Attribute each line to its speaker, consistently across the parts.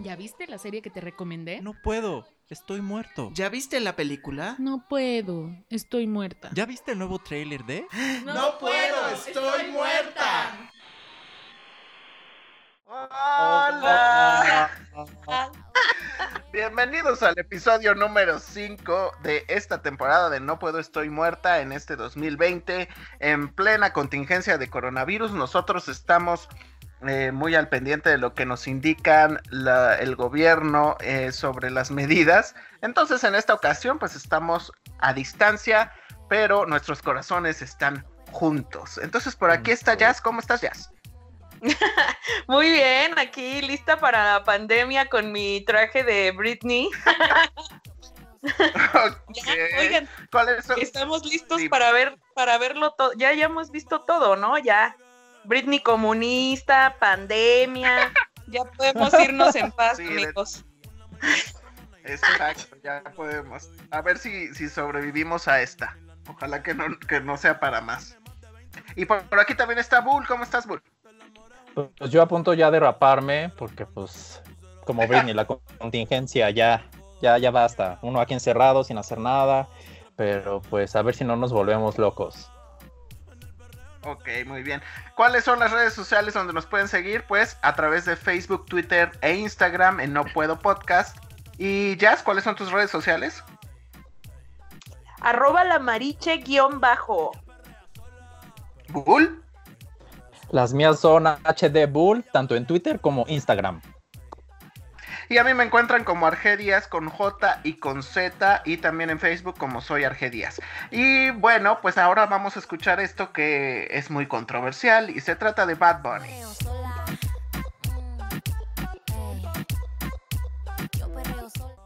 Speaker 1: ¿Ya viste la serie que te recomendé?
Speaker 2: No puedo, estoy muerto.
Speaker 3: ¿Ya viste la película?
Speaker 1: No puedo, estoy muerta.
Speaker 2: ¿Ya viste el nuevo tráiler de?
Speaker 3: No, puedo, estoy muerta.
Speaker 4: Hola. Bienvenidos al episodio número 5 de esta temporada de No Puedo Estoy Muerta en este 2020. En plena contingencia de coronavirus, nosotros estamos eh, muy al pendiente de lo que nos indican el gobierno eh, sobre las medidas. Entonces en esta ocasión pues estamos a distancia, pero nuestros corazones están juntos. Entonces por aquí está Jazz. ¿Cómo estás Jazz?
Speaker 5: Muy bien, aquí lista para la pandemia con mi traje de Britney. oigan, estamos listos para ver, para verlo todo. Ya, ya hemos visto todo, ¿no? Ya Britney comunista, pandemia. Ya podemos irnos en paz, amigos.
Speaker 4: Exacto, ya podemos. A ver si, si sobrevivimos a esta. Ojalá que no, que no sea para más. Y por, aquí también está Bull. ¿Cómo estás, Bull?
Speaker 6: Pues yo a punto ya de raparme, porque pues, como Britney, la contingencia ya, ya, ya basta. Uno aquí encerrado sin hacer nada, pero pues a ver si no nos volvemos locos.
Speaker 4: Ok, muy bien. ¿Cuáles son las redes sociales donde nos pueden seguir? Pues a través de Facebook, Twitter e Instagram en No Puedo Podcast. Y Jazz, ¿cuáles son tus redes sociales?
Speaker 5: Arroba la mariche guion bajo.
Speaker 4: ¿Bull?
Speaker 6: Las mías son HD Bull, tanto en Twitter como Instagram.
Speaker 4: Y a mí me encuentran como Argedias con J y con Z y también en Facebook como soy Argedias. Y bueno, pues ahora vamos a escuchar esto que es muy controversial y se trata de Bad Bunny.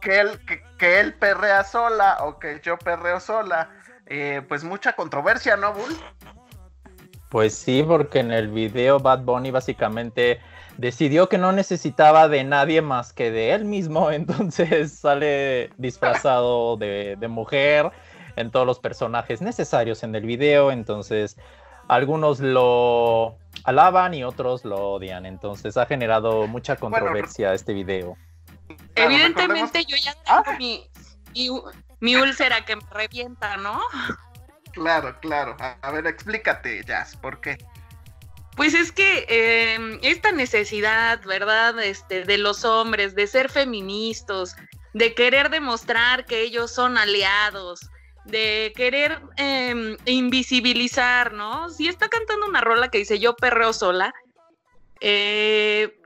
Speaker 4: Que él, que, él perrea sola o que yo perreo sola. Eh, pues mucha controversia, ¿no, Bull?
Speaker 6: Pues sí, porque en el video Bad Bunny básicamente decidió que no necesitaba de nadie más que de él mismo, entonces sale disfrazado de, mujer en todos los personajes necesarios en el video, entonces algunos lo alaban y otros lo odian, entonces ha generado mucha controversia este video.
Speaker 5: Evidentemente yo ya tengo ah. mi, mi, úlcera que me revienta, ¿no?
Speaker 4: Claro, claro. A, ver, explícate, Jazz, ¿por qué?
Speaker 5: Pues es que em, esta necesidad, ¿verdad? Este, de los hombres, de ser feministas, de querer demostrar que ellos son aliados, de querer em, invisibilizar, ¿no? Si está cantando una rola que dice yo perreo sola, eh,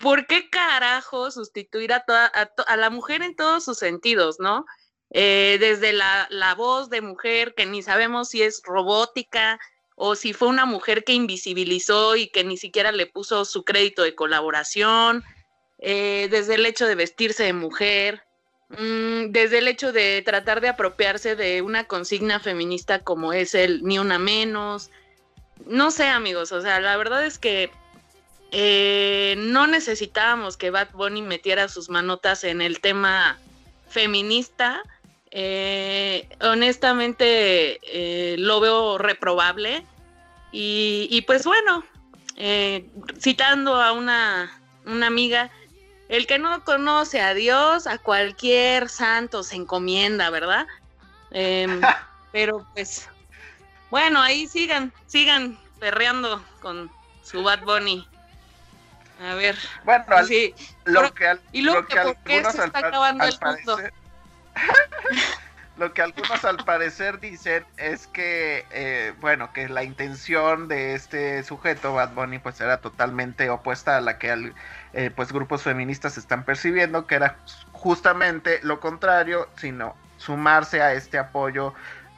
Speaker 5: ¿por qué carajo sustituir a, toda, a, la mujer en todos sus sentidos, ¿no? Eh, desde la, la voz de mujer, que ni sabemos si es robótica, o si fue una mujer que invisibilizó y que ni siquiera le puso su crédito de colaboración, eh, desde el hecho de vestirse de mujer, mm, desde el hecho de tratar de apropiarse de una consigna feminista como es el ni una menos. No sé, amigos, o sea, la verdad es que eh, no necesitábamos que Bad Bunny metiera sus manotas en el tema feminista eh, honestamente eh, lo veo reprobable y, pues bueno, eh, citando a una, una, amiga, el que no conoce a Dios, a cualquier santo se encomienda, ¿verdad? Em, pero pues bueno, ahí sigan, sigan perreando con su Bad Bunny. A ver.
Speaker 4: Bueno, sí. lo que
Speaker 5: y luego que, ¿por qué se está acabando el mundo?
Speaker 4: Lo que algunos al parecer dicen es que, eh, bueno, que la intención de este sujeto, Bad Bunny, pues era totalmente opuesta a la que eh, pues grupos feministas están percibiendo, que era justamente lo contrario, sino sumarse a este apoyo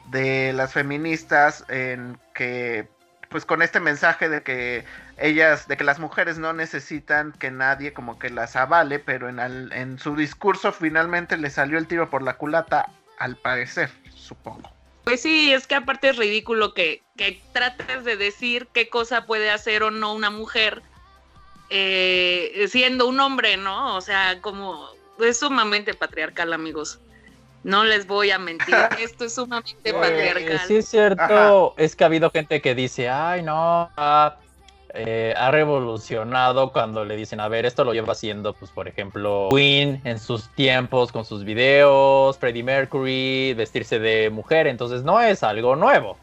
Speaker 4: de las feministas en que pues con este mensaje de que ellas, de que las mujeres no necesitan que nadie como que las avale, pero en, en su discurso finalmente le salió el tiro por la culata, al parecer, supongo.
Speaker 5: Pues sí, es que aparte es ridículo que, que trates de decir qué cosa puede hacer o no una mujer eh, siendo un hombre, ¿no? O sea, como es sumamente patriarcal, amigos. No les voy a mentir, esto es sumamente patriarcal.
Speaker 6: Sí, es cierto, es que ha habido gente que dice, ay, no, ah, eh, ha revolucionado cuando le dicen, a ver, esto lo lleva haciendo, pues por ejemplo, Queen en sus tiempos con sus videos, Freddie Mercury, vestirse de mujer, entonces no es algo nuevo,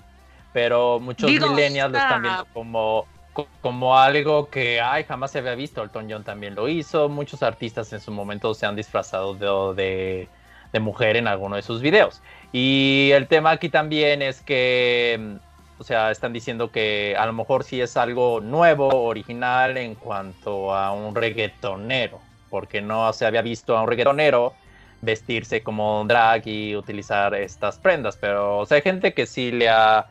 Speaker 6: pero muchos
Speaker 5: Digo,
Speaker 6: millennials lo están
Speaker 5: está-
Speaker 6: viendo como, co- como algo que ay, jamás se había visto, Elton John también lo hizo, muchos artistas en su momento se han disfrazado de, de, de mujer en alguno de sus videos. Y el tema aquí también es que mm, o sea, están diciendo que a lo mejor sí es algo nuevo, original en cuanto a un reggaetonero, porque no se había visto a un reggaetonero vestirse como drag y utilizar estas prendas, pero o sea, hay gente que sí le ha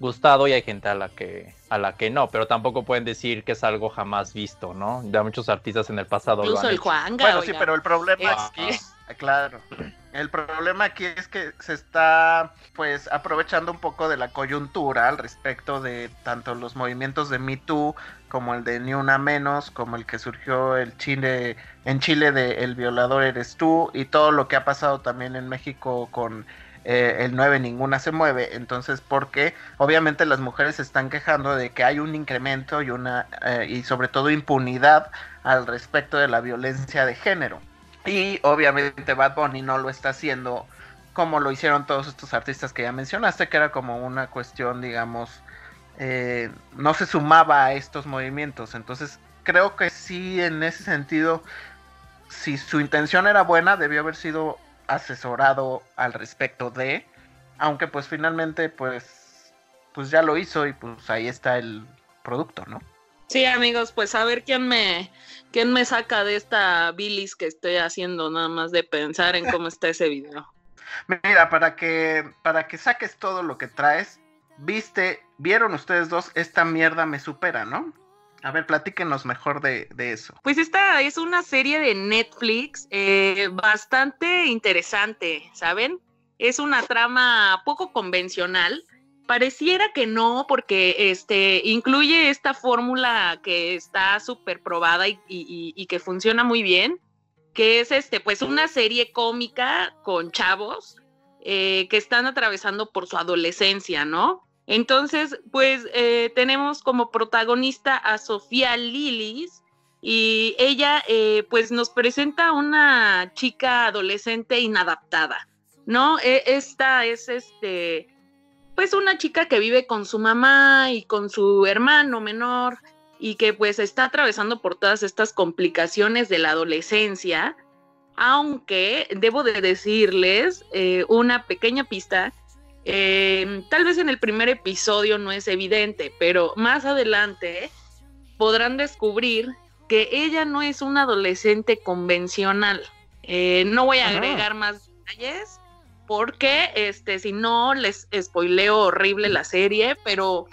Speaker 6: gustado y hay gente a la que a la que no, pero tampoco pueden decir que es algo jamás visto, ¿no? Ya muchos artistas en el pasado lo
Speaker 5: Incluso
Speaker 6: han
Speaker 5: el
Speaker 6: hecho.
Speaker 5: Juanga.
Speaker 4: Bueno, sí, pero el problema
Speaker 5: Este-
Speaker 4: aquí, ah, claro, el problema aquí es que se está pues aprovechando un poco de la coyuntura al respecto de tanto los movimientos de Me Too como el de Ni Una Menos, como el que surgió el Chile, en Chile de El violador eres tú y todo lo que ha pasado también en México con eh, el 9 ninguna se mueve, entonces porque obviamente las mujeres se están quejando de que hay un incremento y una eh, y sobre todo impunidad al respecto de la violencia de género. Y obviamente Bad Bunny no lo está haciendo como lo hicieron todos estos artistas que ya mencionaste, que era como una cuestión, digamos, eh, no se sumaba a estos movimientos. Entonces creo que sí, en ese sentido, si su intención era buena, debió haber sido asesorado al respecto de, aunque pues finalmente pues, pues ya lo hizo y pues ahí está el producto, ¿no?
Speaker 5: Sí, amigos, pues a ver quién me, quién me saca de esta bilis que estoy haciendo, nada más de pensar en cómo está ese video.
Speaker 4: Mira, para que, para que saques todo lo que traes, viste, vieron ustedes dos, esta mierda me supera, ¿no? A ver, platíquenos mejor de, de eso.
Speaker 5: Pues esta es una serie de Netflix eh, bastante interesante, ¿saben? Es una trama poco convencional. Pareciera que no, porque este incluye esta fórmula que está súper probada y, y- que funciona muy bien, que es este, pues una serie cómica con chavos eh, que están atravesando por su adolescencia, ¿no? Entonces, pues eh, tenemos como protagonista a Sofía Lilis y ella eh, pues nos presenta una chica adolescente inadaptada, ¿no? E- esta es este, pues una chica que vive con su mamá y con su hermano menor y que pues está atravesando por todas estas complicaciones de la adolescencia, aunque debo de decirles eh, una pequeña pista eh, tal vez en el primer episodio no es evidente, pero más adelante podrán descubrir que ella no es una adolescente convencional. Eh, no voy a
Speaker 6: Ajá.
Speaker 5: agregar más detalles porque este, si no les spoileo horrible la serie, pero,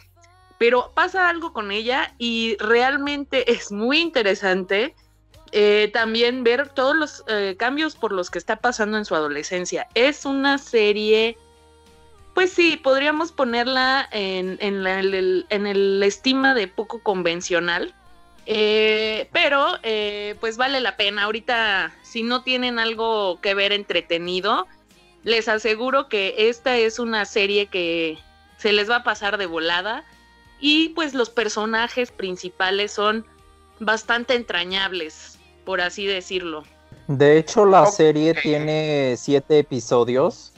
Speaker 5: pero pasa algo con ella y realmente es muy interesante. eh, también ver todos los eh, cambios por los que está pasando en su adolescencia. Es una serie pues sí, podríamos ponerla en, en el, estima de poco convencional. Eh, pero pues vale la pena. Ahorita, si no tienen algo que ver entretenido, les aseguro que esta es una serie que se les va a pasar de volada. Y pues los personajes principales son bastante entrañables, por así decirlo.
Speaker 6: De hecho, la serie tiene siete episodios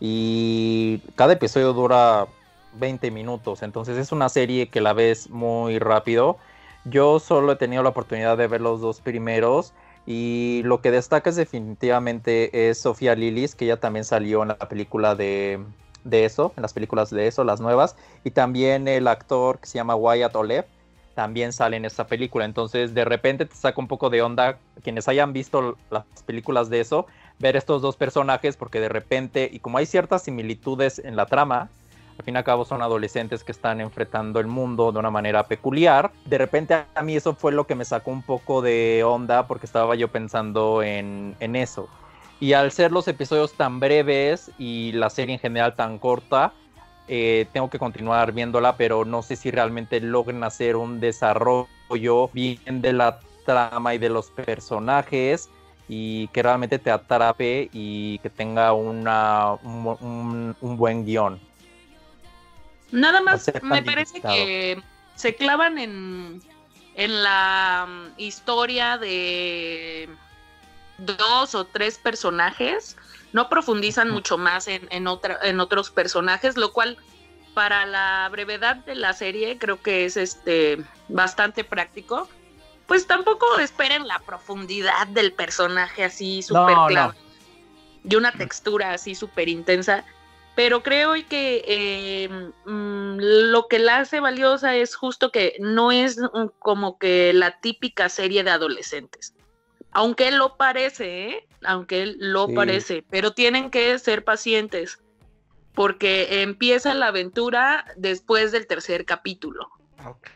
Speaker 6: y cada episodio dura 20 minutos, entonces es una serie que la ves muy rápido. Yo solo he tenido la oportunidad de ver los dos primeros y lo que destaca es definitivamente es Sofía Lilis, que ella también salió en la película de, de eso, en las películas de eso, las nuevas, y también el actor que se llama Wyatt Olev también sale en esta película. Entonces, de repente te saca un poco de onda quienes hayan visto las películas de eso, ver estos dos personajes, porque de repente, y como hay ciertas similitudes en la trama, al fin y al cabo son adolescentes que están enfrentando el mundo de una manera peculiar. De repente a mí eso fue lo que me sacó un poco de onda porque estaba yo pensando en, en eso. Y al ser los episodios tan breves y la serie en general tan corta, eh, tengo que continuar viéndola, pero no sé si realmente logren hacer un desarrollo bien de la trama y de los personajes y que realmente te atrape y que tenga un, un- un buen guion.
Speaker 5: Nada más me parece que se clavan en, en la mm, historia de dos o tres personajes, no profundizan mucho más en, en, otra, en otros personajes, lo cual para la brevedad de la serie creo que es este bastante práctico. Pues tampoco esperen la profundidad del personaje así súper
Speaker 6: no.
Speaker 5: y una textura así súper intensa. Pero creo que eh, mm, lo que la hace valiosa es justo que no es mm, como que la típica serie de adolescentes. Aunque lo parece, ¿eh? aunque lo
Speaker 6: Sí.
Speaker 5: parece, pero tienen que ser pacientes porque empieza la aventura después del tercer capítulo.
Speaker 4: Ok.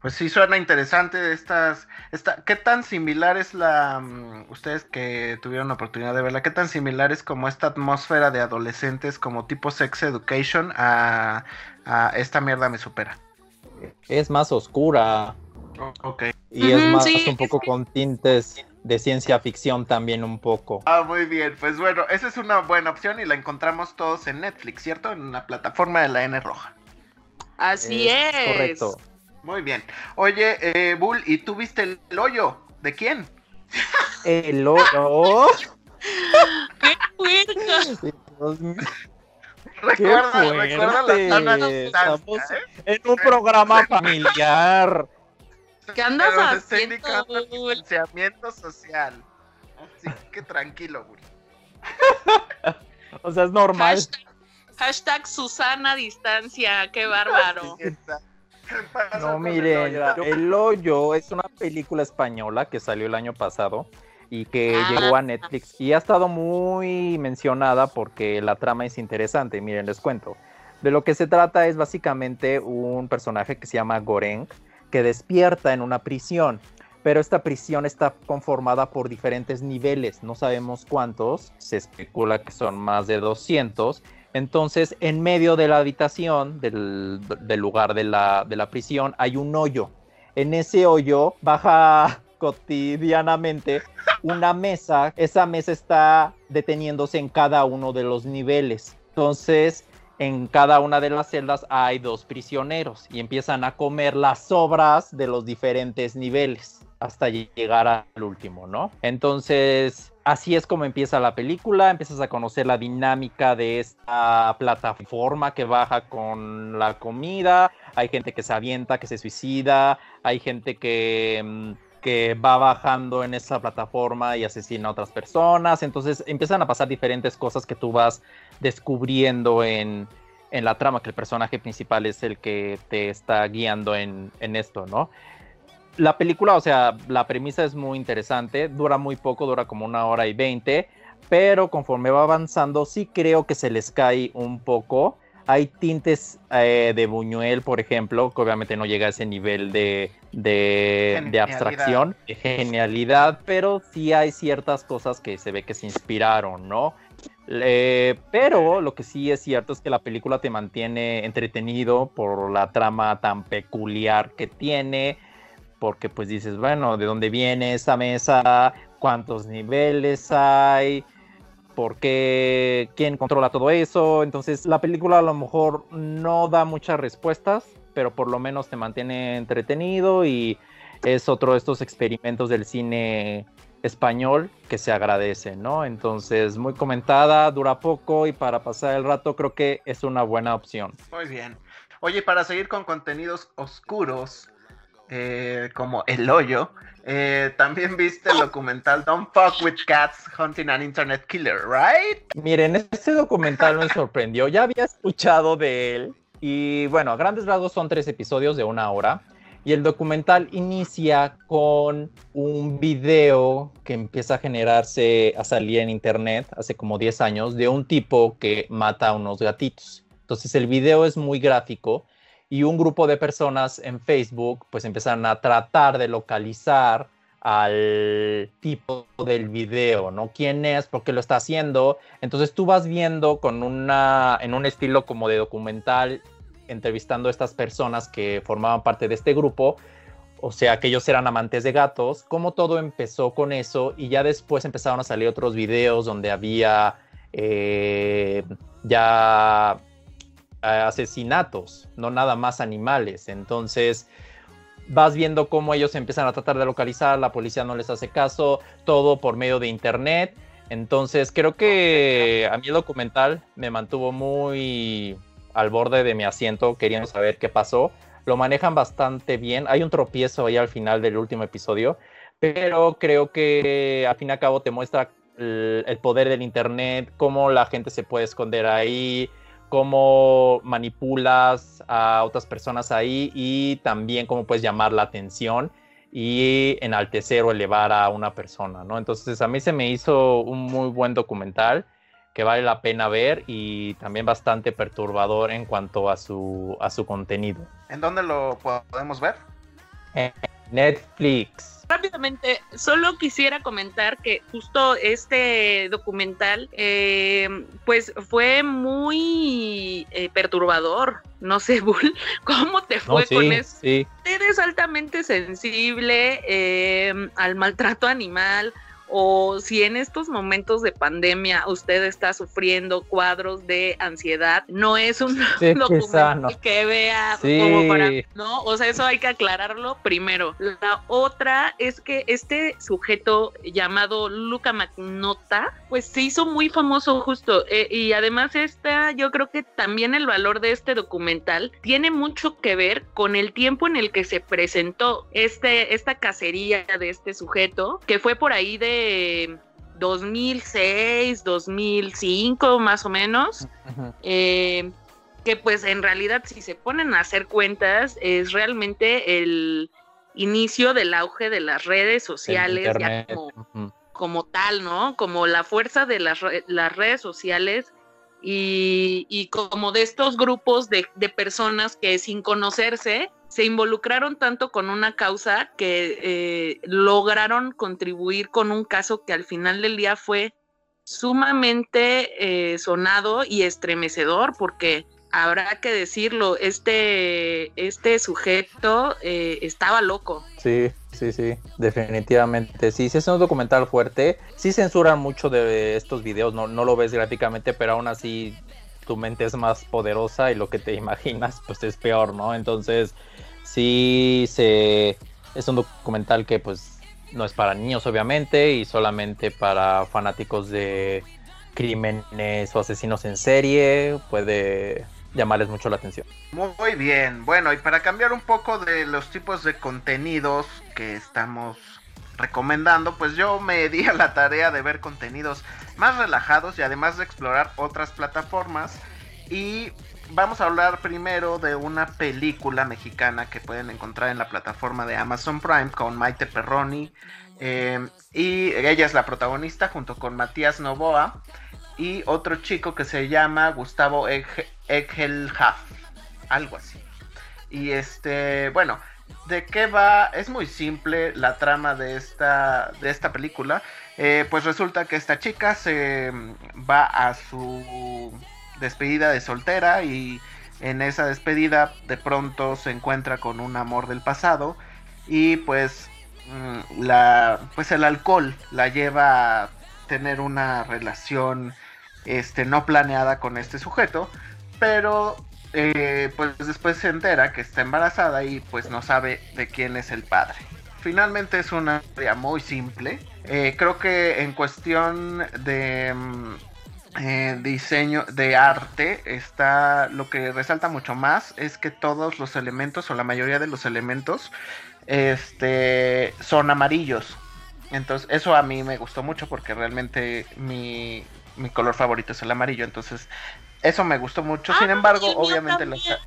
Speaker 4: Pues sí suena interesante estas. Esta, ¿Qué tan similar es la. mm, ustedes que tuvieron la oportunidad de verla, qué tan similar es como esta atmósfera de adolescentes como tipo sex education a, a esta mierda me supera?
Speaker 6: Es más oscura
Speaker 4: Ok.
Speaker 6: y es más
Speaker 5: sí,
Speaker 6: un poco con tintes de ciencia ficción también un poco.
Speaker 4: Ah, muy bien. Pues bueno, esa es una buena opción y la encontramos todos en Netflix, ¿cierto? En la plataforma de la N roja.
Speaker 5: Así es.
Speaker 6: Correcto.
Speaker 4: Muy bien. Oye, eh, Bull, ¿y tú viste el hoyo? ¿De quién?
Speaker 6: El hoyo.
Speaker 5: ¡Qué
Speaker 6: mío,
Speaker 4: Recuerda,
Speaker 6: fuerte.
Speaker 4: recuerda la sana
Speaker 6: Estamos
Speaker 4: distancia, ¿eh?
Speaker 6: en un programa familiar.
Speaker 5: ¿Qué andas
Speaker 4: Pero
Speaker 5: haciendo? Bull?
Speaker 4: distanciamiento social. Así que tranquilo, Bull.
Speaker 6: O sea, es normal.
Speaker 5: Hashtag, hashtag Susana Distancia, qué bárbaro.
Speaker 4: Sí, está. ¿Qué pasó
Speaker 6: No,
Speaker 4: el
Speaker 6: miren,
Speaker 4: hoyo?
Speaker 6: El Hoyo es una película española que salió el año pasado y que
Speaker 5: Ah.
Speaker 6: llegó a Netflix y ha estado muy mencionada porque la trama es interesante. Miren, les cuento. De lo que se trata es básicamente un personaje que se llama Goreng que despierta en una prisión, pero esta prisión está conformada por diferentes niveles, no sabemos cuántos, se especula que son más de 200 entonces, en medio de la habitación, del, lugar de la, de la prisión, hay un hoyo. En ese hoyo baja cotidianamente una mesa. Esa mesa está deteniéndose en cada uno de los niveles. Entonces, en cada una de las celdas hay dos prisioneros y empiezan a comer las sobras de los diferentes niveles hasta llegar al último, ¿no? Entonces, así es como empieza la película, empiezas a conocer la dinámica de esta plataforma que baja con la comida, hay gente que se avienta, que se suicida, hay gente que, mm, que va bajando en esa plataforma y asesina a otras personas, entonces empiezan a pasar diferentes cosas que tú vas descubriendo en, en la trama, que el personaje principal es el que te está guiando en, en esto, ¿no? La película, o sea, la premisa es muy interesante, dura muy poco, dura como una hora y veinte, pero conforme va avanzando sí creo que se les cae un poco. Hay tintes eh, de Buñuel, por ejemplo, que obviamente no llega a ese nivel de, de, de abstracción, de genialidad, pero sí hay ciertas cosas que se ve que se inspiraron, ¿no? Eh, pero lo que sí es cierto es que la película te mantiene entretenido por la trama tan peculiar que tiene, porque pues dices, bueno, ¿de dónde viene esta mesa? ¿Cuántos niveles hay? ¿Por qué? ¿Quién controla todo eso? Entonces la película a lo mejor no da muchas respuestas, pero por lo menos te mantiene entretenido y es otro de estos experimentos del cine español que se agradece, ¿no? Entonces, muy comentada, dura poco y para pasar el rato creo que es una buena opción.
Speaker 4: Muy bien. Oye, para seguir con contenidos oscuros, eh, como El Hoyo, eh, también viste el documental Don't Fuck with Cats Hunting an Internet Killer, ¿right?
Speaker 6: Miren, este documental me sorprendió. Ya había escuchado de él. Y bueno, a grandes rasgos son tres episodios de una hora. Y el documental inicia con un video que empieza a generarse, a salir en internet hace como 10 años, de un tipo que mata a unos gatitos. Entonces el video es muy gráfico y un grupo de personas en Facebook pues empiezan a tratar de localizar al tipo del video, ¿no? ¿Quién es? ¿Por qué lo está haciendo? Entonces tú vas viendo con una, en un estilo como de documental, entrevistando a estas personas que formaban parte de este grupo, o sea, que ellos eran amantes de gatos, cómo todo empezó con eso y ya después empezaron a salir otros videos donde había eh, ya asesinatos, no nada más animales. Entonces vas viendo cómo ellos empiezan a tratar de localizar, la policía no les hace caso, todo por medio de internet. Entonces creo que a mí el documental me mantuvo muy al borde de mi asiento queriendo saber qué pasó. Lo manejan bastante bien. Hay un tropiezo ahí al final del último episodio, pero creo que al fin y al cabo te muestra el, el poder del internet, cómo la gente se puede esconder ahí, cómo manipulas a otras personas ahí y también cómo puedes llamar la atención y enaltecer o elevar a una persona, ¿no? Entonces a mí se me hizo un muy buen documental que vale la pena ver y también bastante perturbador en cuanto a su, a su contenido.
Speaker 4: ¿En dónde lo podemos ver?
Speaker 6: En Netflix.
Speaker 5: Rápidamente, solo quisiera comentar que justo este documental, eh, pues fue muy eh, perturbador. No sé, Bull, ¿cómo te fue
Speaker 6: No, sí,
Speaker 5: con eso?
Speaker 6: sí.
Speaker 5: Eres altamente sensible eh, al maltrato animal o si en estos momentos de pandemia usted está sufriendo cuadros de ansiedad, no es un
Speaker 6: Sí, sano.
Speaker 5: que vea
Speaker 6: Sí.
Speaker 5: como para, ¿no? O sea, eso hay que aclararlo primero. La otra es que este sujeto llamado Luca Magnota, pues se hizo muy famoso justo eh, y además esta, yo creo que también el valor de este documental tiene mucho que ver con el tiempo en el que se presentó este, esta cacería de este sujeto, que fue por ahí de 2006, 2005 más o menos. Eh, que pues en realidad si se ponen a hacer cuentas es realmente el inicio del auge de las redes sociales ya como, tal, ¿no? Como la fuerza de las, re- las redes sociales y, y como de estos grupos de, de personas que sin conocerse se involucraron tanto con una causa que eh, lograron contribuir con un caso que al final del día fue sumamente eh, sonado y estremecedor porque habrá que decirlo, este, este sujeto eh, estaba loco.
Speaker 6: Sí, sí, sí, definitivamente. Sí, sí es un documental fuerte. Sí censuran mucho de estos videos, no, no lo ves gráficamente, pero aún así tu mente es más poderosa y lo que te imaginas pues es peor, ¿no? Entonces sí se es un documental que pues no es para niños obviamente y solamente para fanáticos de crímenes o asesinos en serie puede llamarles mucho la atención.
Speaker 4: Muy bien, bueno, y para cambiar un poco de los tipos de contenidos que estamos recomendando, pues yo me di a la tarea de ver contenidos más relajados y además de explorar otras plataformas. Y vamos a hablar primero de una película mexicana que pueden encontrar en la plataforma de Amazon Prime con Maite Perroni. eh, y ella es la protagonista junto con Matías Novoa y otro chico que se llama Gustavo Eg- Egelhaf, algo así. Y este, bueno, ¿de qué va? Es muy simple la trama de esta, de esta película. Eh, pues resulta que esta chica se mm, va a su despedida de soltera y en esa despedida de pronto se encuentra con un amor del pasado y pues mm, la pues el alcohol la lleva a tener una relación este no planeada con este sujeto pero eh, pues después se entera que está embarazada y pues no sabe de quién es el padre. Finalmente es una historia muy simple. Eh, creo que en cuestión de mm, eh, diseño de arte está lo que resalta mucho más es que todos los elementos o la mayoría de los elementos este son amarillos. Entonces eso a mí me gustó mucho porque realmente mi, mi color favorito es el amarillo. Entonces eso me gustó mucho sin
Speaker 5: Ah,
Speaker 4: embargo obviamente las-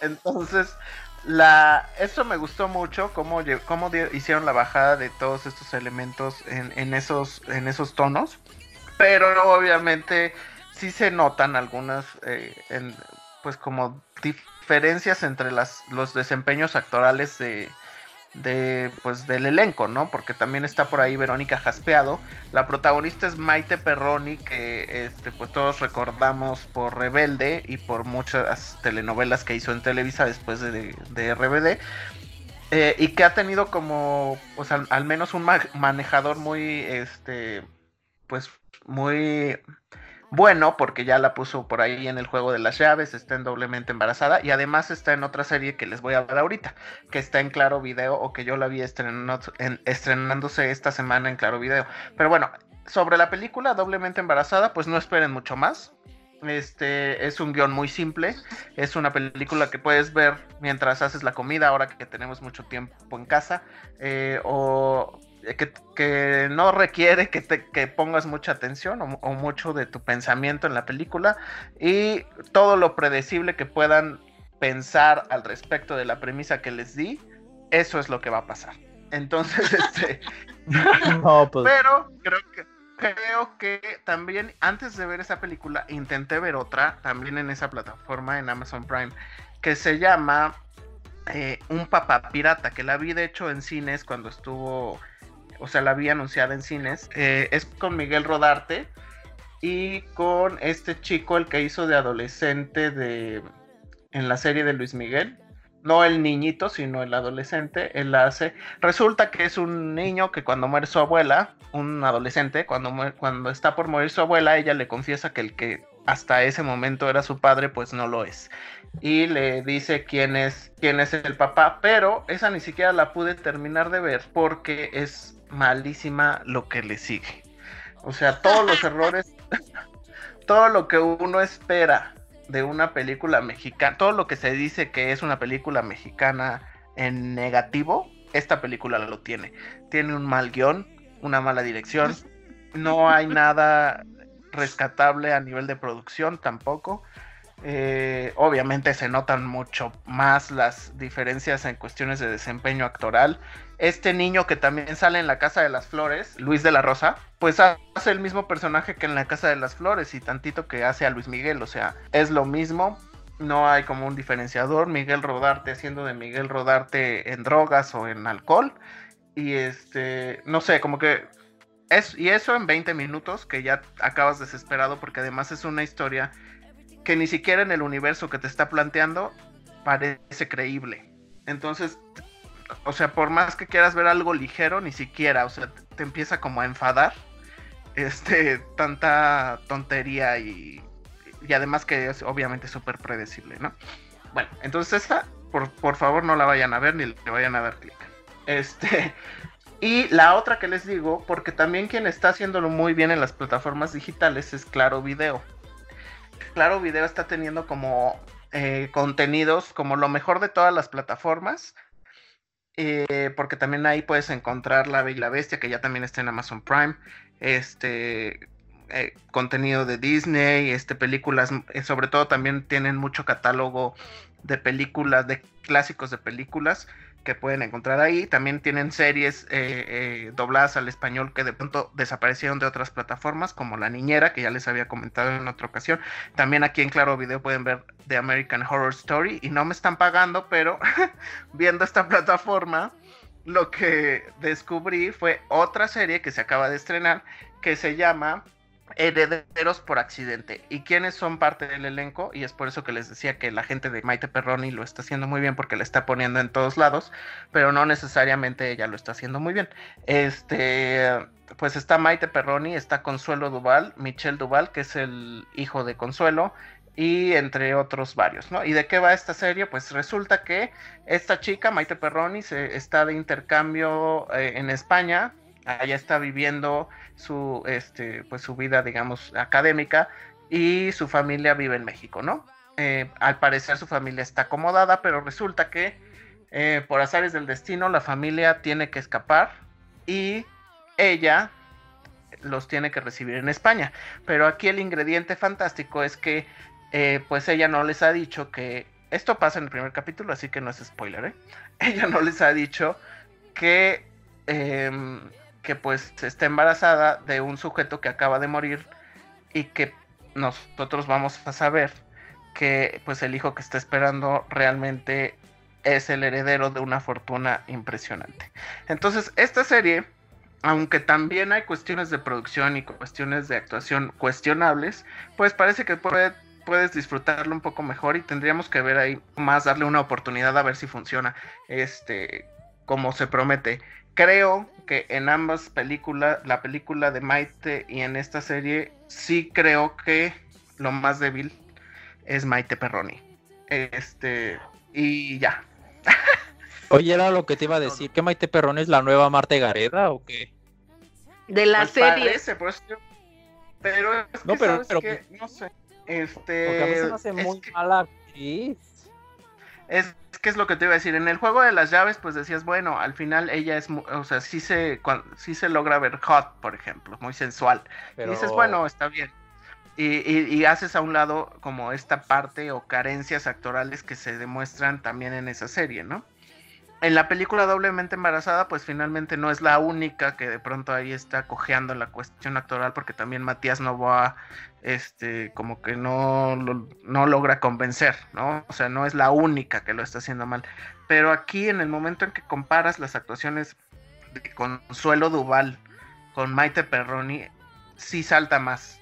Speaker 4: entonces la eso me gustó mucho cómo, cómo hicieron la bajada de todos estos elementos en, en esos en esos tonos pero obviamente sí se notan algunas eh, en- pues como diferencias entre las los desempeños actorales de de pues del elenco, ¿no? Porque también está por ahí Verónica Jaspeado. La protagonista es Maite Perroni, que este pues todos recordamos por Rebelde y por muchas telenovelas que hizo en Televisa después de, de RBD. Eh, y que ha tenido como pues al, al menos un ma- manejador muy este pues muy bueno porque ya la puso por ahí en el juego de las llaves, está en doblemente embarazada y además está en otra serie que les voy a hablar ahorita, que está en Claro Video o que yo la vi estrenándose esta semana en Claro Video. Pero bueno, sobre la película doblemente embarazada, pues no esperen mucho más. Este es un guion muy simple. Es una película que puedes ver mientras haces la comida, ahora que tenemos mucho tiempo en casa. Eh, o que, no requiere que, te, que pongas mucha atención o, mucho de tu pensamiento en la película. Y todo lo predecible que puedan pensar al respecto de la premisa que les di, eso es lo que va a pasar. Entonces, este. Pues. Pero creo que creo que también antes de ver esa película intenté ver otra, también en esa plataforma en Amazon Prime, que se llama eh, Un Papá Pirata, que la vi de hecho en cines cuando estuvo, o sea, la vi anunciada en cines. Eh, es con Miguel Rodarte y con este chico, el que hizo de adolescente de en la serie de Luis Miguel no el niñito, sino el adolescente, él la hace. Resulta que es un niño que cuando muere su abuela, un adolescente, cuando, cuando está por morir su abuela, ella le confiesa que el que hasta ese momento era su padre, pues no lo es. Y le dice quién es, quién es el papá, pero esa ni siquiera la pude terminar de ver porque es malísima lo que le sigue. O sea, todos los errores, todo lo que uno espera de una película mexicana, todo lo que se dice que es una película mexicana en negativo, esta película lo tiene. Tiene un mal guion, una mala dirección, no hay nada rescatable a nivel de producción tampoco. Eh, obviamente se notan mucho más las diferencias en cuestiones de desempeño actoral. Este niño que también sale en La Casa de las Flores, Luis de la Rosa, pues hace el mismo personaje que en La Casa de las Flores y tantito que hace a Luis Miguel, o sea, es lo mismo. No hay como un diferenciador. Miguel Rodarte haciendo de Miguel Rodarte en drogas o en alcohol. Y este, no sé, como que es, y eso en 20 minutos que ya acabas desesperado porque además es una historia que ni siquiera en el universo que te está planteando parece creíble. Entonces, o sea, por más que quieras ver algo ligero, ni siquiera, o sea, te empieza como a enfadar este tanta tontería y, y además que es obviamente súper predecible, ¿no? Bueno, entonces esta, por, por favor no la vayan a ver ni le vayan a dar clic. Este, y la otra que les digo, porque también quien está haciéndolo muy bien en las plataformas digitales es Claro Video. Claro Video está teniendo como eh, contenidos como lo mejor de todas las plataformas. Eh, porque también ahí puedes encontrar La Bella Bestia, que ya también está en Amazon Prime. Este eh, contenido de Disney, este, películas, sobre todo también tienen mucho catálogo de películas, de clásicos de películas que pueden encontrar ahí. También tienen series eh, eh, dobladas al español que de pronto desaparecieron de otras plataformas, como La Niñera, que ya les había comentado en otra ocasión. También aquí en Claro Video pueden ver The American Horror Story y no me están pagando, pero viendo esta plataforma, lo que descubrí fue otra serie que se acaba de estrenar que se llama herederos por accidente. ¿Y quiénes son parte del elenco? Y es por eso que les decía que la gente de Maite Perroni lo está haciendo muy bien porque la está poniendo en todos lados, pero no necesariamente ella lo está haciendo muy bien. Este, pues está Maite Perroni, está Consuelo Duval, Michelle Duval, que es el hijo de Consuelo, y entre otros varios, ¿no? ¿Y de qué va esta serie? Pues resulta que esta chica, Maite Perroni, se está de intercambio eh, en España, allá está viviendo su, este, pues su vida, digamos, académica y su familia vive en México, ¿no? Eh, al parecer su familia está acomodada, pero resulta que eh, por azares del destino la familia tiene que escapar y ella los tiene que recibir en España. Pero aquí el ingrediente fantástico es que eh, pues ella no les ha dicho que esto pasa en el primer capítulo, así que no es spoiler, ¿eh? Ella no les ha dicho que em, que pues está embarazada de un sujeto que acaba de morir y que nosotros vamos a saber que pues el hijo que está esperando realmente es el heredero de una fortuna impresionante. Entonces, esta serie, aunque también hay cuestiones de producción y cuestiones de actuación cuestionables, pues parece que puedes disfrutarlo un poco mejor y tendríamos que ver ahí más, darle una oportunidad a ver si funciona este como se promete. Creo que en ambas películas, la película de Maite y en esta serie, sí creo que lo más débil es Maite Perroni. Este, y ya.
Speaker 6: Oye, era lo que te iba a decir. ¿Que Maite Perroni es la nueva Marta Gareda o qué?
Speaker 5: De la
Speaker 4: Pues
Speaker 5: serie.
Speaker 4: parece, yo- pero es que,
Speaker 6: No, pero-
Speaker 4: ¿sabes
Speaker 6: pero-
Speaker 4: qué? no sé.
Speaker 6: Porque a mí
Speaker 4: Este,
Speaker 6: se me hace
Speaker 4: es
Speaker 6: muy
Speaker 4: que-
Speaker 6: mala actriz.
Speaker 4: Es que es lo que te iba a decir. En el juego de las llaves, pues decías, bueno, al final ella es, o sea, sí se, sí se logra ver hot, por ejemplo, muy sensual.
Speaker 6: Pero...
Speaker 4: Y dices, bueno, está bien. Y, y- y haces a un lado como esta parte o carencias actorales que se demuestran también en esa serie, ¿no? En la película Doblemente Embarazada, pues finalmente no es la única que de pronto ahí está cojeando la cuestión actoral, porque también Matías Novoa, este, como que no, no logra convencer, ¿no? O sea, no es la única que lo está haciendo mal. Pero aquí, en el momento en que comparas las actuaciones de Consuelo Duval con Maite Perroni, sí salta más.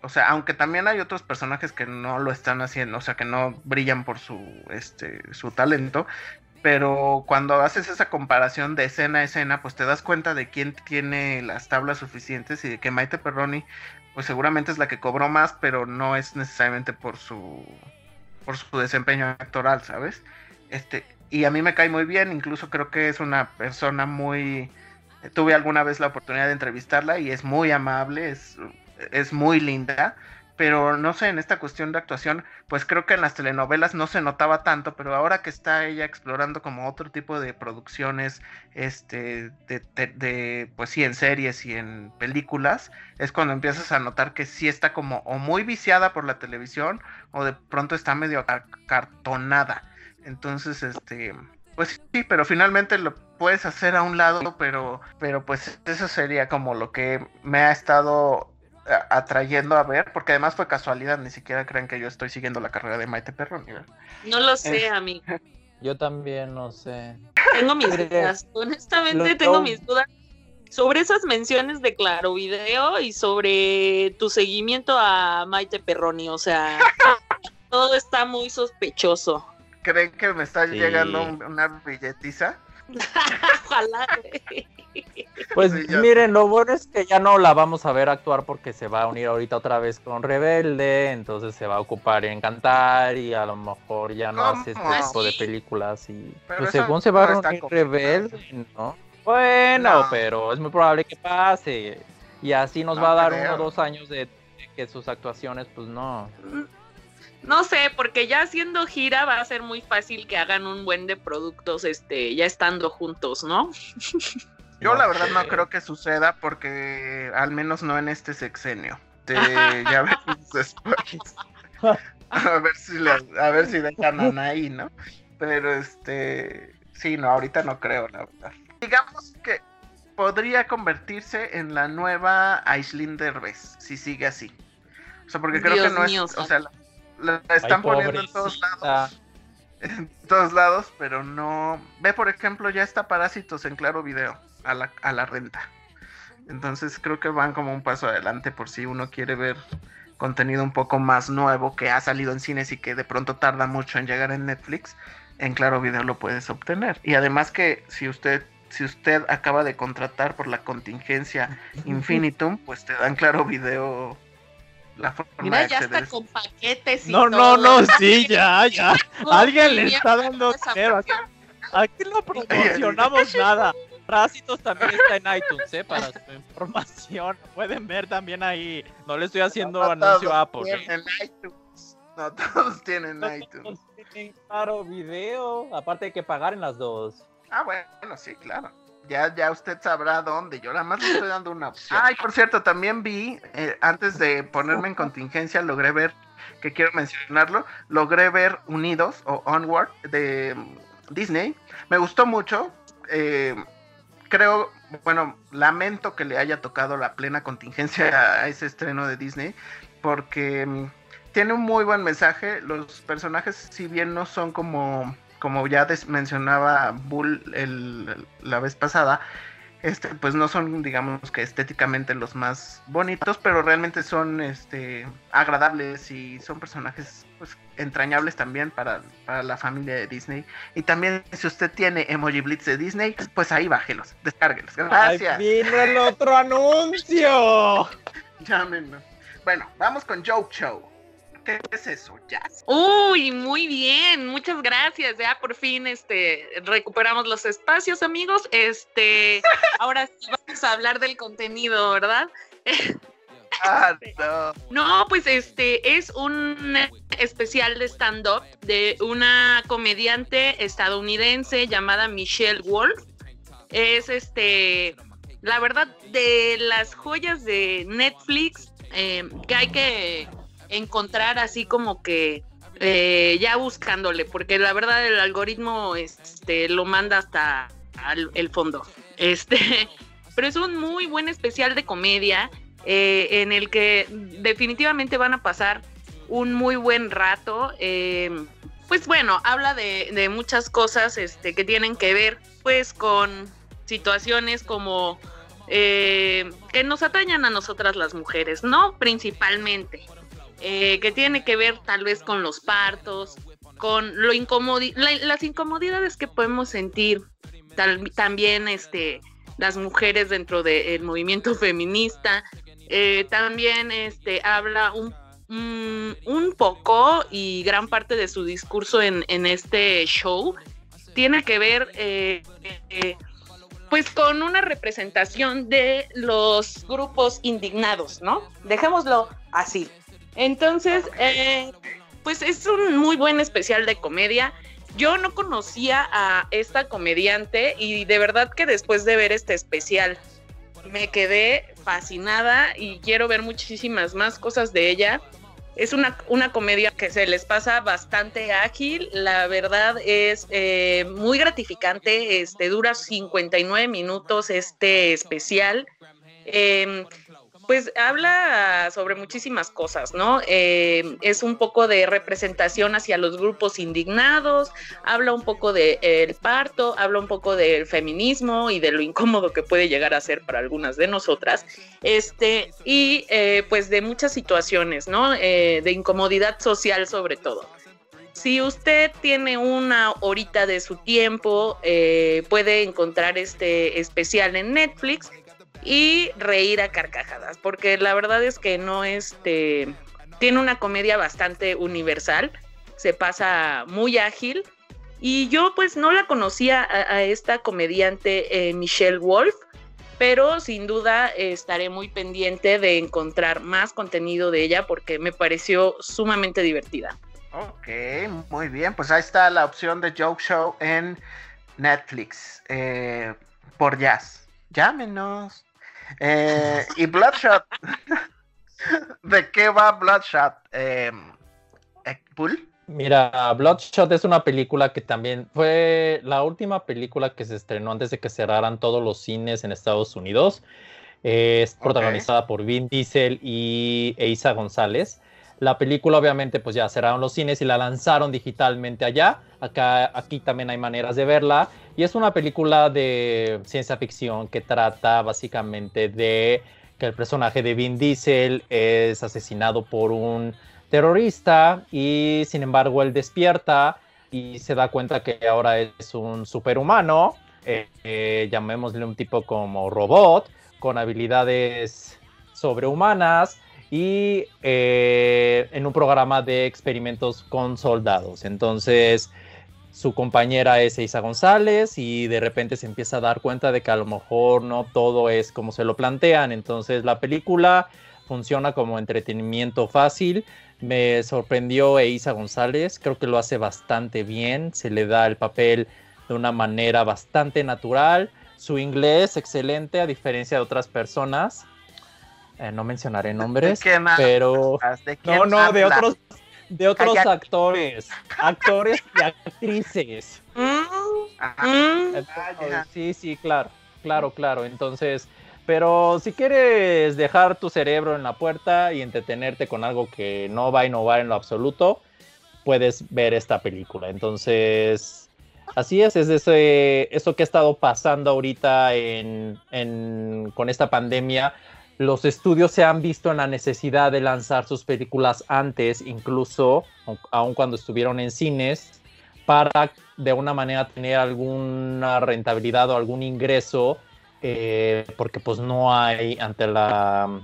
Speaker 4: O sea, aunque también hay otros personajes que no lo están haciendo, o sea, que no brillan por su, este, su talento, pero cuando haces esa comparación de escena a escena, pues te das cuenta de quién tiene las tablas suficientes y de que Maite Perroni, pues seguramente es la que cobró más, pero no es necesariamente por su, por su desempeño actoral, ¿sabes? Este, y a mí me cae muy bien, incluso creo que es una persona muy, tuve alguna vez la oportunidad de entrevistarla y es muy amable, es, es muy linda, pero no sé, en esta cuestión de actuación, pues creo que en las telenovelas no se notaba tanto, pero ahora que está ella explorando como otro tipo de producciones, este, de, pues sí, en series y en películas, es cuando empiezas a notar que sí está como o muy viciada por la televisión o de pronto está medio cartonada. Entonces, este, pues sí, pero finalmente lo puedes hacer a un lado, pero, pero pues eso sería como lo que me ha estado atrayendo a ver, porque además fue casualidad, ni siquiera crean que yo estoy siguiendo la carrera de Maite Perroni. ¿verdad?
Speaker 5: No lo sé,
Speaker 4: Es-
Speaker 5: amigo.
Speaker 6: Yo también no sé.
Speaker 5: Tengo mis dudas. Honestamente,
Speaker 6: lo-
Speaker 5: tengo mis dudas sobre esas menciones de Claro Video y sobre tu seguimiento a Maite Perroni. O sea, todo está muy sospechoso.
Speaker 4: ¿Creen que me está
Speaker 6: Sí.
Speaker 4: llegando un- una billetiza?
Speaker 5: Ojalá.
Speaker 6: Pues
Speaker 4: Sí,
Speaker 6: miren, lo bueno es que ya no la vamos a ver actuar porque se va a unir ahorita otra vez con Rebelde, entonces se va a ocupar en cantar y a lo mejor ya no hace este tipo de películas y
Speaker 4: Pero
Speaker 6: pues según se va a
Speaker 4: no confirmado.
Speaker 6: Rebelde, ¿no? Bueno,
Speaker 4: No.
Speaker 6: pero es muy probable que pase y así nos
Speaker 4: No
Speaker 6: va a dar
Speaker 4: creo.
Speaker 6: uno o dos años de, de que sus actuaciones pues no.
Speaker 5: No sé, porque ya haciendo gira va a ser muy fácil que hagan un buen de productos, este, ya estando juntos, ¿no?
Speaker 4: Yo
Speaker 6: No
Speaker 4: la verdad no creo que suceda porque al menos no en este sexenio. Te- ya veremos después. A ver si le- a ver si dejan a Anaí, ¿no? Pero este sí, no, ahorita no creo, la verdad. Digamos que podría convertirse en la nueva Aislinn Derbez, si sigue así. O sea, porque creo
Speaker 5: Dios
Speaker 4: que no
Speaker 5: mío,
Speaker 4: es, o sea, la, la están
Speaker 6: Ay,
Speaker 4: poniendo en todos lados en todos lados, pero no. Ve, por ejemplo, ya está Parásitos en Claro Video a la, a la renta. Entonces creo que van como un paso adelante por si uno quiere ver contenido un poco más nuevo que ha salido en cines y que de pronto tarda mucho en llegar en Netflix. En Claro Video lo puedes obtener. Y además que si usted si usted acaba de contratar por la contingencia Infinitum, pues te dan Claro Video la forma
Speaker 5: Mira,
Speaker 4: de
Speaker 5: ya está con paquetes y
Speaker 6: No, no,
Speaker 5: todo.
Speaker 6: no, sí, ya, ya. Alguien le está dando dinero. Aquí no promocionamos nada. Parásitos también está en iTunes, ¿eh? Para su información. Pueden ver también ahí. No le estoy haciendo
Speaker 4: No
Speaker 6: anuncio a Apple. ¿eh?
Speaker 4: tienen iTunes. No todos tienen
Speaker 6: No
Speaker 4: iTunes.
Speaker 6: todos tienen Claro, video. Aparte hay que pagar en las dos.
Speaker 4: Ah, bueno, sí, claro. Ya, ya usted sabrá dónde. Yo nada más le estoy dando una opción. Ay, por cierto, también vi, eh, antes de ponerme en contingencia, logré ver, que quiero mencionarlo, logré ver Unidos o Onward de mm, Disney. Me gustó mucho. eh, creo, bueno, lamento que le haya tocado la plena contingencia a ese estreno de Disney, porque mm, tiene un muy buen mensaje. Los personajes, si bien no son como, como ya mencionaba Bull el- la vez pasada, este, pues no son, digamos que estéticamente los más bonitos, pero realmente son este, agradables y son personajes pues, entrañables también para, para la familia de Disney. Y también, si usted tiene Emoji Blitz de Disney, pues ahí bájelos, descárguelos. Gracias.
Speaker 6: ¡Ahí vino el otro anuncio!
Speaker 4: Llámenos. Bueno, vamos con Joke Show. ¿Qué es eso, Jazz?
Speaker 5: Uy, muy bien, muchas gracias. Ya por fin este recuperamos los espacios, amigos. Este, ahora sí vamos a hablar del contenido, ¿verdad?
Speaker 4: Ah, no.
Speaker 5: No, pues este es un especial de stand-up de una comediante estadounidense llamada Michelle Wolf. Es este, la verdad, de las joyas de Netflix eh, que hay que encontrar así como que eh, ya buscándole, porque la verdad el algoritmo este, lo manda hasta el fondo. Este, pero es un muy buen especial de comedia eh, en el que definitivamente van a pasar un muy buen rato. eh, pues bueno, habla de, de muchas cosas este, que tienen que ver pues con situaciones como eh, que nos atañan a nosotras las mujeres, ¿no? Principalmente. Eh, que tiene que ver tal vez con los partos, con lo incomodi la- las incomodidades que podemos sentir tal- también este, las mujeres dentro del movimiento feminista. Eh, también este, habla un, un- un poco y gran parte de su discurso en, en este show tiene que ver eh, eh, pues con una representación de los grupos indignados, ¿no? Dejémoslo así. Entonces, eh, pues es un muy buen especial de comedia. Yo no conocía a esta comediante y de verdad que después de ver este especial me quedé fascinada y quiero ver muchísimas más cosas de ella. Es una, una comedia que se les pasa bastante ágil, la verdad es eh, muy gratificante, este, dura 59 minutos este especial. Em, pues habla sobre muchísimas cosas, ¿no? Eh, es un poco de representación hacia los grupos indignados, habla un poco del parto, habla un poco del feminismo y de lo incómodo que puede llegar a ser para algunas de nosotras, este, y eh, pues de muchas situaciones, ¿no? Eh, de incomodidad social sobre todo. Si usted tiene una horita de su tiempo, eh, puede encontrar este especial en Netflix y reír a carcajadas, porque la verdad es que no este tiene una comedia bastante universal, se pasa muy ágil y yo pues no la conocía a, esta comediante eh, Michelle Wolf, pero sin duda eh, estaré muy pendiente de encontrar más contenido de ella porque me pareció sumamente divertida.
Speaker 4: Ok, muy bien. Pues ahí está la opción de Joke Show en Netflix. eh, por Jazz. Llámenos. Eh, y Bloodshot. ¿De qué va Bloodshot? Eh, eh.
Speaker 6: Mira, Bloodshot es una película que también fue la última película que se estrenó antes de que cerraran todos los cines en Estados Unidos. Eh, es protagonizada por Vin Diesel y Eiza González. La película obviamente pues ya cerraron los cines y la lanzaron digitalmente allá. Acá, aquí también hay maneras de verla. Y es una película de ciencia ficción que trata básicamente de que el personaje de Vin Diesel es asesinado por un terrorista y sin embargo él despierta y se da cuenta que ahora es un superhumano, eh, eh, llamémosle un tipo como robot, con habilidades sobrehumanas y eh, en un programa de experimentos con soldados. Entonces su compañera es Eiza González y de repente se empieza a dar cuenta de que a lo mejor no todo es como se lo plantean. Entonces la película funciona como entretenimiento fácil. Me sorprendió Eiza González, creo que lo hace bastante bien, se le da el papel de una manera bastante natural. Su inglés excelente a diferencia de otras personas. Eh, no mencionaré nombres, pero
Speaker 4: ¿De quién
Speaker 6: no, no, de otros, de otros
Speaker 4: Calla.
Speaker 6: actores, actores y actrices.
Speaker 4: Ajá.
Speaker 5: Mm,
Speaker 6: Entonces, sí, sí, claro, claro, claro. Entonces, pero si quieres dejar tu cerebro en la puerta y entretenerte con algo que no va a innovar en lo absoluto, puedes ver esta película. Entonces, Así es, es ese, eso que ha estado pasando ahorita en, en- con esta pandemia. Los estudios se han visto en la necesidad de lanzar sus películas antes, incluso, aun- cuando estuvieron en cines, para de una manera tener alguna rentabilidad o algún ingreso, eh, porque pues no hay ante la,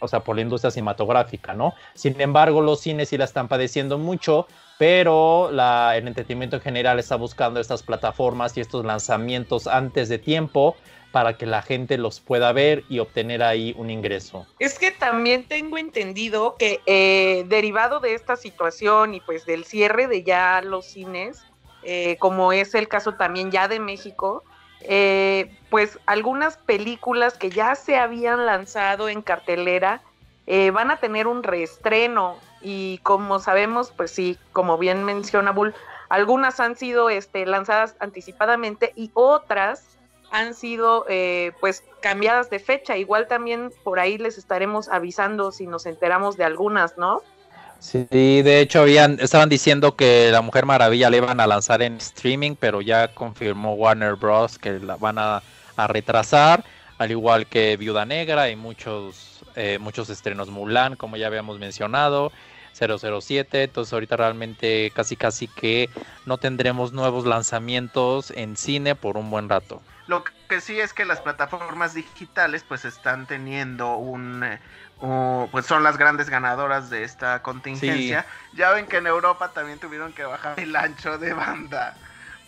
Speaker 6: o sea, por la industria cinematográfica, ¿no? Sin embargo, los cines sí la están padeciendo mucho, pero el entretenimiento en general está buscando estas plataformas y estos lanzamientos antes de tiempo para que la gente los pueda ver y obtener ahí un ingreso.
Speaker 5: Es que también tengo entendido que eh, derivado de esta situación y pues del cierre de ya los cines, eh, como es el caso también ya de México, eh, pues algunas películas que ya se habían lanzado en cartelera eh, van a tener un reestreno y como sabemos, pues sí, como bien menciona Bull, algunas han sido este, lanzadas anticipadamente y otras han sido eh, pues cambiadas de fecha. Igual también por ahí les estaremos avisando si nos enteramos de algunas, ¿no?
Speaker 6: Sí, de hecho habían, estaban diciendo que La Mujer Maravilla la iban a lanzar en streaming, pero ya confirmó Warner Bros. que la van a, a retrasar, al igual que Viuda Negra y muchos, eh, muchos estrenos Mulan, como ya habíamos mencionado, 007, entonces ahorita realmente casi casi que no tendremos nuevos lanzamientos en cine por un buen rato.
Speaker 4: Lo que sí es que las plataformas digitales pues están teniendo un... eh, pues son las grandes ganadoras de esta contingencia. Ya ven que en Europa también tuvieron que bajar el ancho de banda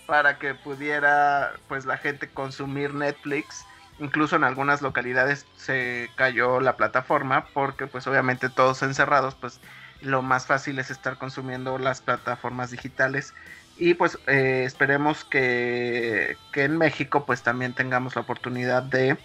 Speaker 4: para que pudiera pues la gente consumir Netflix. Incluso en algunas localidades se cayó la plataforma porque pues obviamente todos encerrados pues lo más fácil es estar consumiendo las plataformas digitales y pues eh, esperemos que, que en México pues también tengamos la oportunidad de,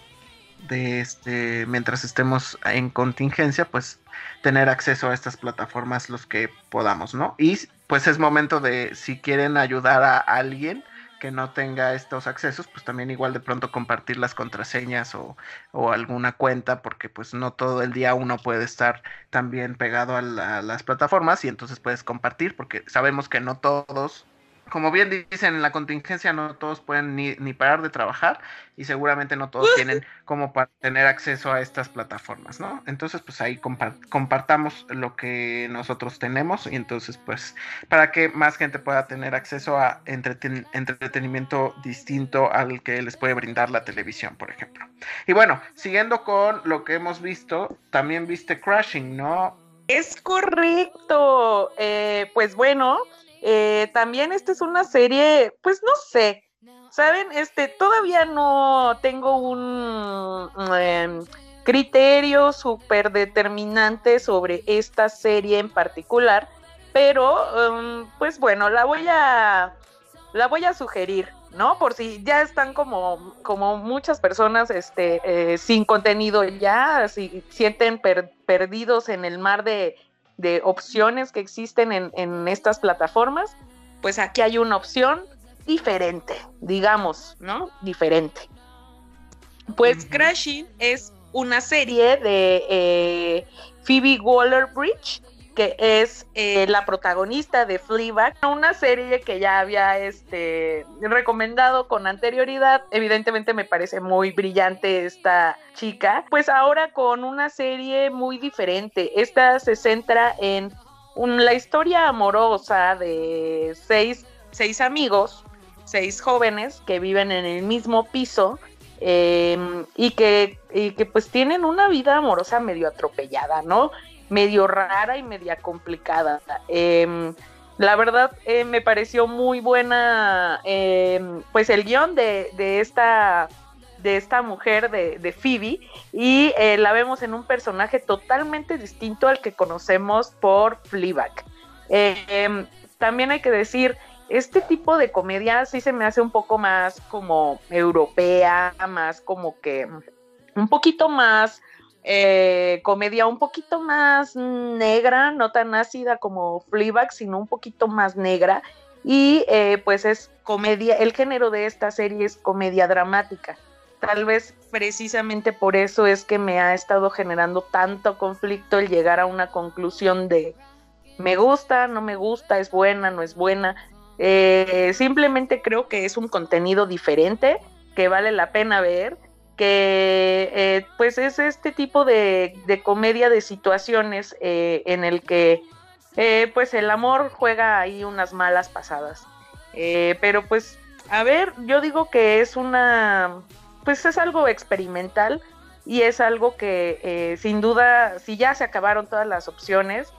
Speaker 4: de este, mientras estemos en contingencia, pues tener acceso a estas plataformas los que podamos, ¿no? Y pues es momento de, si quieren ayudar a alguien que no tenga estos accesos, pues también igual de pronto compartir las contraseñas o, o alguna cuenta, porque pues no todo el día uno puede estar también pegado a, la- a las plataformas y entonces puedes compartir, porque sabemos que no todos como bien dicen en la contingencia, no todos pueden ni, ni parar de trabajar y seguramente no todos tienen como para tener acceso a estas plataformas, ¿no? Entonces, pues ahí compa- compartamos lo que nosotros tenemos y entonces, pues, para que más gente pueda tener acceso a entreten- entretenimiento distinto al que les puede brindar la televisión, por ejemplo. Y bueno, siguiendo con lo que hemos visto, también viste Crashing, ¿no?
Speaker 5: Es correcto. Eh, pues bueno, eh, también esta es una serie, pues no sé, saben, este todavía no tengo un em, criterio súper determinante sobre esta serie en particular, pero em, pues bueno, la voy a la voy a sugerir. ¿No? Por si ya están como, como muchas personas este, eh, sin contenido ya, si sienten per- perdidos en el mar de, de opciones que existen en, en estas plataformas, pues aquí hay una opción diferente, digamos, ¿no? Diferente. Pues. Crashing es una serie de eh, Phoebe Waller-Bridge, que es eh, la protagonista de Fleabag, una serie que ya había este, recomendado con anterioridad. Evidentemente me parece muy brillante esta chica. Pues ahora con una serie muy diferente. Esta se centra en la historia amorosa de seis, seis amigos, seis jóvenes que viven en el mismo piso. eh, y, que, y que pues tienen una vida amorosa medio atropellada, ¿no? Medio rara y media complicada. Em, la verdad eh, me pareció muy buena em, pues el guion de, de esta de esta mujer de, Phoebe y eh, la vemos en un personaje totalmente distinto al que conocemos por Fleabag. Em, también hay que decir, este tipo de comedia sí se me hace un poco más como europea, más como que un poquito más eh, comedia un poquito más negra, no tan ácida como Fleabag, sino un poquito más negra. Y eh, pues es comedia, el género de esta serie es comedia dramática. Tal vez precisamente por eso es que me ha estado generando tanto conflicto el llegar a una conclusión de me gusta, no me gusta, es buena, no es buena. Eh, simplemente creo que es un contenido diferente que vale la pena ver, que eh, pues es este tipo de, de comedia de situaciones eh, en el que eh, pues el amor juega ahí unas malas pasadas. Pero pues, a ver, yo digo que es una, pues es algo experimental y es algo que sin duda, si ya se acabaron todas las opciones,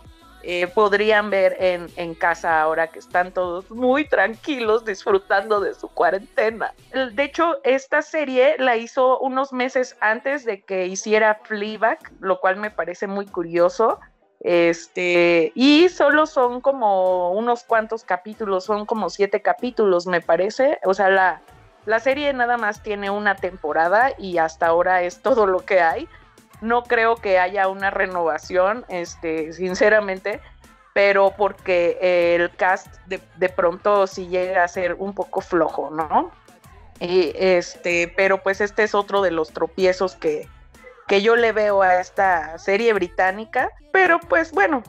Speaker 5: eh, podrían ver en, en casa ahora que están todos muy tranquilos disfrutando de su cuarentena. De hecho, esta serie la hizo unos meses antes de que hiciera Fleabag, lo cual me parece muy curioso. Este, y solo son como unos cuantos capítulos, son como siete capítulos, me parece. O sea, la, la serie nada más tiene una temporada y hasta ahora es todo lo que hay. No creo que haya una renovación, este, sinceramente, pero porque el cast de, de pronto sí llega a ser un poco flojo, ¿no? Y, este, pero pues este es otro de los tropiezos que, que yo le veo a esta serie británica. Pero pues bueno,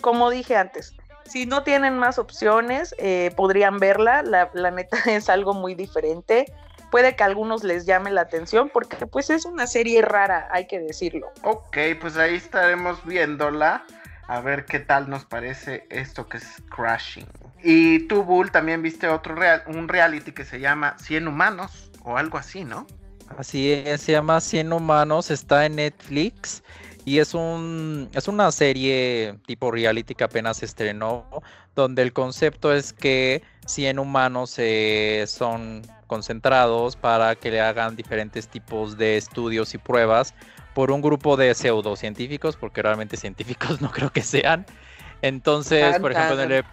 Speaker 5: como dije antes, si no tienen más opciones, eh, podrían verla. La, la neta es algo muy diferente. Puede que a algunos les llame la atención porque pues es una serie rara, hay que decirlo.
Speaker 4: Ok, pues ahí estaremos viéndola. A ver qué tal nos parece esto que es Crashing. Y tú, Bull, también viste otro real, un reality que se llama 100 humanos o algo así, ¿no?
Speaker 6: Así es, se llama 100 humanos, está en Netflix y es un es una serie tipo reality que apenas se estrenó, donde el concepto es que 100 humanos eh, son concentrados para que le hagan diferentes tipos de estudios y pruebas por un grupo de pseudocientíficos, porque realmente científicos no creo que sean. Entonces, por ejemplo, el,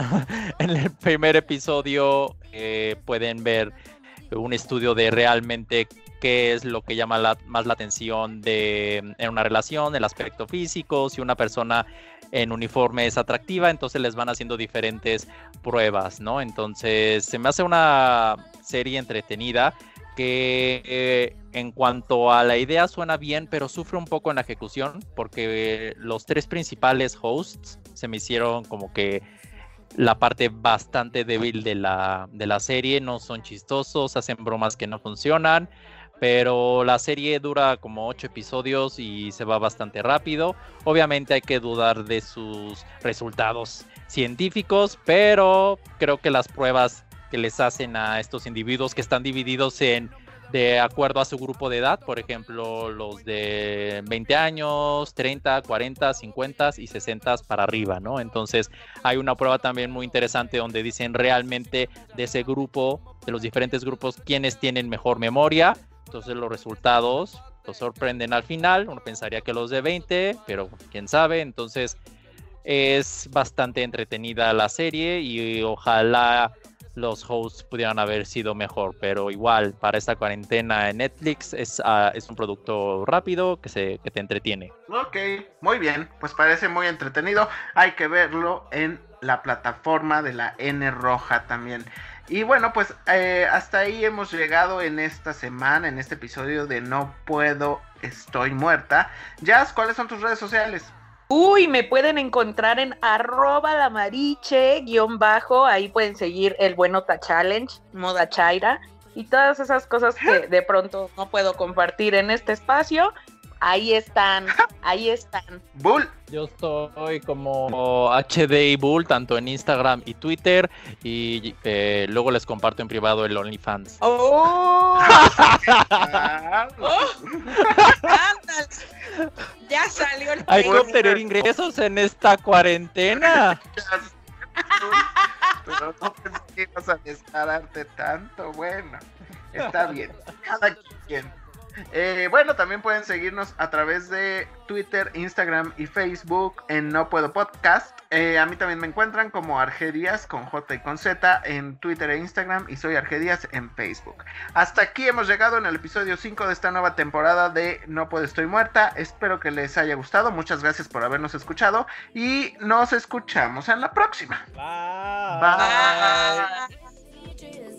Speaker 6: en el primer episodio eh, pueden ver un estudio de realmente qué es lo que llama la- más la atención de, en una relación, el aspecto físico, si una persona en uniforme es atractiva, entonces les van haciendo diferentes pruebas, ¿no? Entonces se me hace una serie entretenida que eh, en cuanto a la idea suena bien, pero sufre un poco en la ejecución porque los tres principales hosts se me hicieron como que la parte bastante débil de la, de la serie, no son chistosos, hacen bromas que no funcionan, pero la serie dura como ocho episodios y se va bastante rápido. Obviamente hay que dudar de sus resultados científicos, pero creo que las pruebas que les hacen a estos individuos que están divididos en de acuerdo a su grupo de edad, por ejemplo, los de 20 años, 30, 40, 50 y 60 para arriba, ¿no? Entonces, hay una prueba también muy interesante donde dicen realmente de ese grupo, de los diferentes grupos, quiénes tienen mejor memoria. Entonces, los resultados los sorprenden al final. Uno pensaría que los de 20, pero quién sabe. Entonces, es bastante entretenida la serie y ojalá los hosts pudieran haber sido mejor, pero igual para esta cuarentena en Netflix es, ah, es un producto rápido que, se, que te entretiene.
Speaker 4: Ok, muy bien, pues parece muy entretenido. Hay que verlo en la plataforma de la N Roja también. Y bueno, pues eh, hasta ahí hemos llegado en esta semana, en este episodio de No Puedo, Estoy Muerta. Jazz, ¿cuáles son tus redes sociales?
Speaker 5: Uy, me pueden encontrar en arroba la mariche guion bajo, ahí pueden seguir el Buenota Challenge, Moda Chaira, y todas esas cosas que de pronto no puedo compartir en este espacio, ahí están, ahí están.
Speaker 4: Bull.
Speaker 6: Yo estoy como HDI Bull, tanto en Instagram y Twitter, y eh, luego les comparto en privado el OnlyFans.
Speaker 5: ¡Oh!
Speaker 4: Ah.
Speaker 5: Ya salió el
Speaker 6: Hay que obtener ingresos en esta cuarentena.
Speaker 4: Pero no pensé que ibas a descararte tanto. Bueno, está bien. Cada quien. Eh, bueno, también pueden seguirnos a través de Twitter, Instagram y Facebook en No Puedo Podcast. Eh, a mí también me encuentran como Argedias con J y con Z en Twitter e Instagram y soy Argedias en Facebook. Hasta aquí hemos llegado en el episodio 5 de esta nueva temporada de No Puedo Estoy Muerta. Espero que les haya gustado. Muchas gracias por habernos escuchado y nos escuchamos en la próxima. Bye.